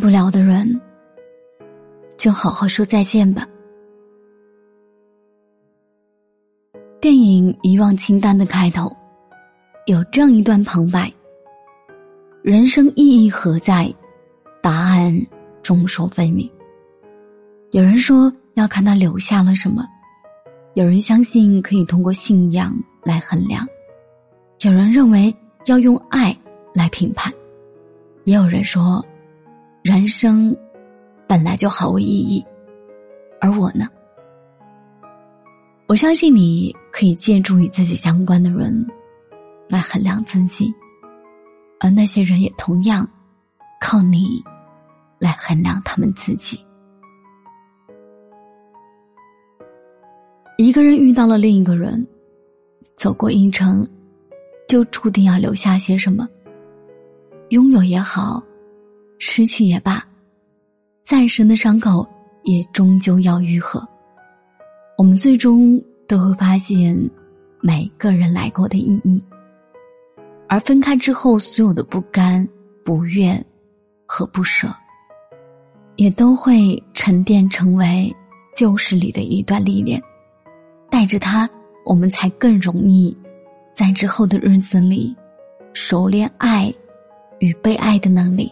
不了的人，就好好说再见吧。电影《遗忘清单》的开头有这样一段旁白：“人生意义何在？答案众说纷纭。有人说要看他留下了什么，有人相信可以通过信仰来衡量，有人认为要用爱来评判，也有人说。”人生本来就毫无意义，而我呢？我相信你可以借助与自己相关的人来衡量自己，而那些人也同样靠你来衡量他们自己。一个人遇到了另一个人，走过一程，就注定要留下些什么，拥有也好。失去也罢，再深的伤口也终究要愈合。我们最终都会发现每个人来过的意义，而分开之后所有的不甘、不愿和不舍，也都会沉淀成为旧事里的一段历练。带着它，我们才更容易在之后的日子里熟练爱与被爱的能力。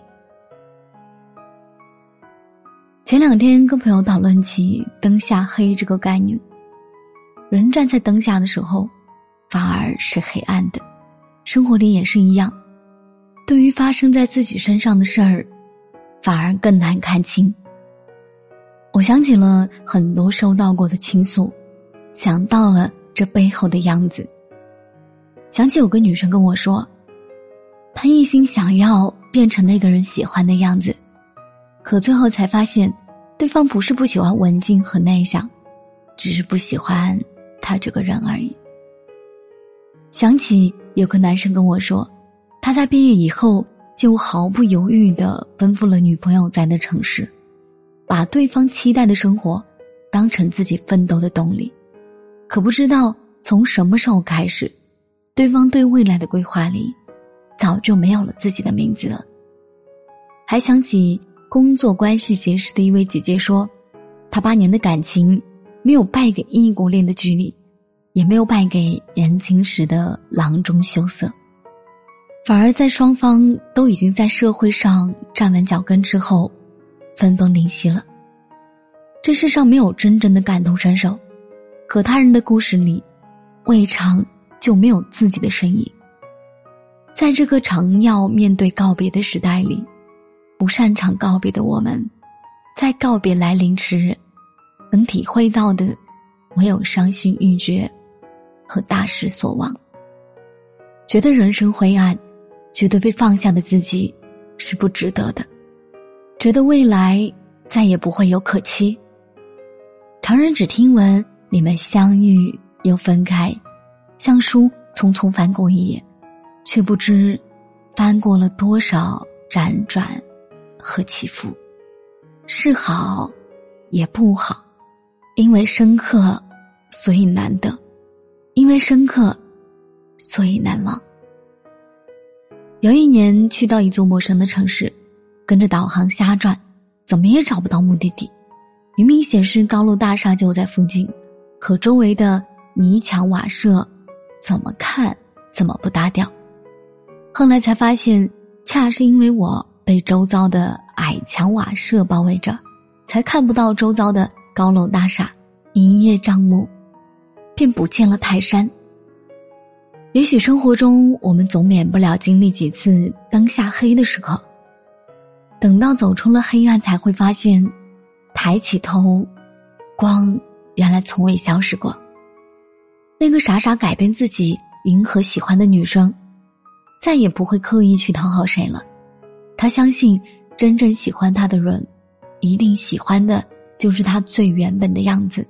前两天跟朋友讨论起“灯下黑”这个概念，人站在灯下的时候，反而是黑暗的。生活里也是一样，对于发生在自己身上的事儿，反而更难看清。我想起了很多收到过的倾诉，想到了这背后的样子。想起有个女生跟我说，她一心想要变成那个人喜欢的样子。可最后才发现，对方不是不喜欢文静和内向，只是不喜欢他这个人而已。想起有个男生跟我说，他在毕业以后就毫不犹豫的奔赴了女朋友在的城市，把对方期待的生活当成自己奋斗的动力。可不知道从什么时候开始，对方对未来的规划里，早就没有了自己的名字了。还想起。工作关系结识的一位姐姐说：“她八年的感情，没有败给异国恋的距离，也没有败给年轻时的囊中羞涩，反而在双方都已经在社会上站稳脚跟之后，分崩离析了。这世上没有真正的感同身受，可他人的故事里，未尝就没有自己的身影。在这个常要面对告别的时代里。”不擅长告别的我们，在告别来临时，能体会到的，唯有伤心欲绝和大失所望。觉得人生灰暗，觉得被放下的自己是不值得的，觉得未来再也不会有可期。常人只听闻你们相遇又分开，像书匆匆翻过一页，却不知翻过了多少辗转。和起伏，是好，也不好，因为深刻，所以难得；因为深刻，所以难忘。有一年去到一座陌生的城市，跟着导航瞎转，怎么也找不到目的地。明明显示高楼大厦就在附近，可周围的泥墙瓦舍，怎么看怎么不搭调。后来才发现，恰是因为我。被周遭的矮墙瓦舍包围着，才看不到周遭的高楼大厦。一叶障目，便不见了泰山。也许生活中我们总免不了经历几次灯下黑的时刻。等到走出了黑暗，才会发现，抬起头，光原来从未消失过。那个傻傻改变自己迎合喜欢的女生，再也不会刻意去讨好谁了。他相信，真正喜欢他的人，一定喜欢的就是他最原本的样子。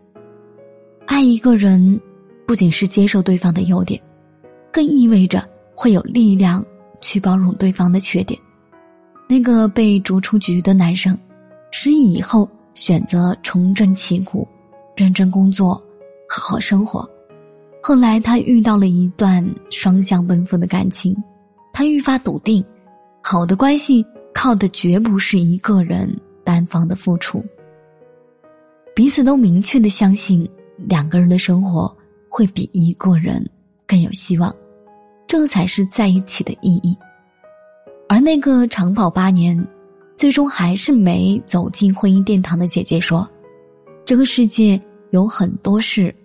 爱一个人，不仅是接受对方的优点，更意味着会有力量去包容对方的缺点。那个被逐出局的男生，失忆以后选择重振旗鼓，认真工作，好好生活。后来他遇到了一段双向奔赴的感情，他愈发笃定，好的关系靠的绝不是一个人单方的付出。彼此都明确的相信，两个人的生活会比一个人更有希望，这才是在一起的意义。而那个长跑八年，最终还是没走进婚姻殿堂的姐姐说：“这个世界有很多事，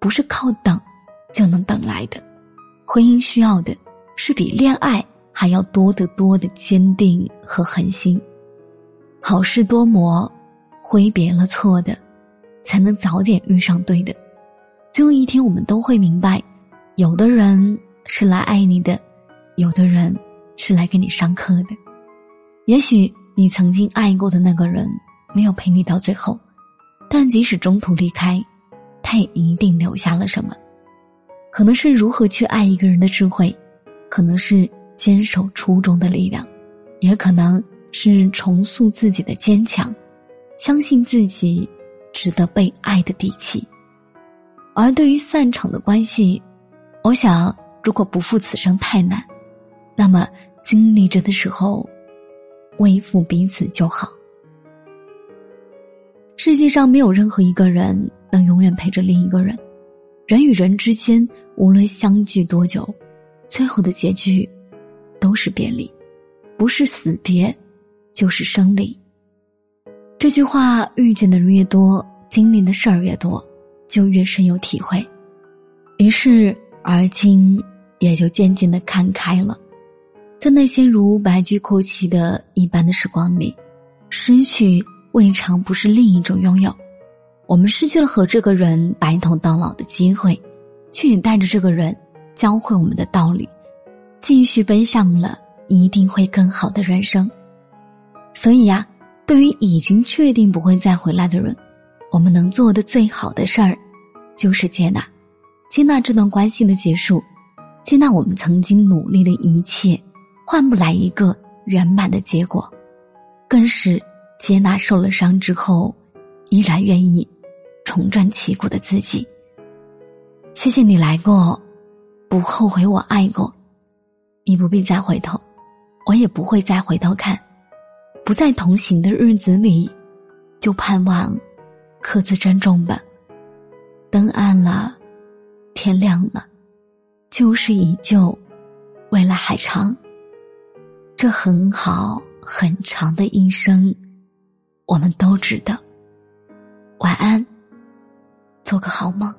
不是靠等就能等来的。婚姻需要的是比恋爱还要多得多的坚定和恒心。好事多磨，挥别了错的，才能早点遇上对的。总有一天，我们都会明白，有的人是来爱你的，有的人。”是来给你上课的，也许你曾经爱过的那个人没有陪你到最后，但即使中途离开，他也一定留下了什么。可能是如何去爱一个人的智慧，可能是坚守初衷的力量，也可能是重塑自己的坚强，相信自己值得被爱的底气。而对于散场的关系，我想，如果不负此生太难。那么，经历着的时候，微负彼此就好。世界上没有任何一个人能永远陪着另一个人，人与人之间无论相聚多久，最后的结局都是别离，不是死别，就是生离。这句话遇见的人越多，经历的事儿越多，就越深有体会。于是，而今也就渐渐的看开了。在那些如白驹过隙的一般的时光里，失去未尝不是另一种拥有。我们失去了和这个人白头到老的机会，却也带着这个人教会我们的道理，继续奔向了一定会更好的人生。所以呀，对于已经确定不会再回来的人，我们能做的最好的事儿，就是接纳，接纳这段关系的结束，接纳我们曾经努力的一切。换不来一个圆满的结果，更是接纳受了伤之后，依然愿意重振旗鼓的自己。谢谢你来过，不后悔我爱过，你不必再回头，我也不会再回头看。不再同行的日子里，就盼望各自珍重吧。灯暗了，天亮了，旧事已旧，未来还长。这很好，很长的一生，我们都值得。晚安，做个好梦。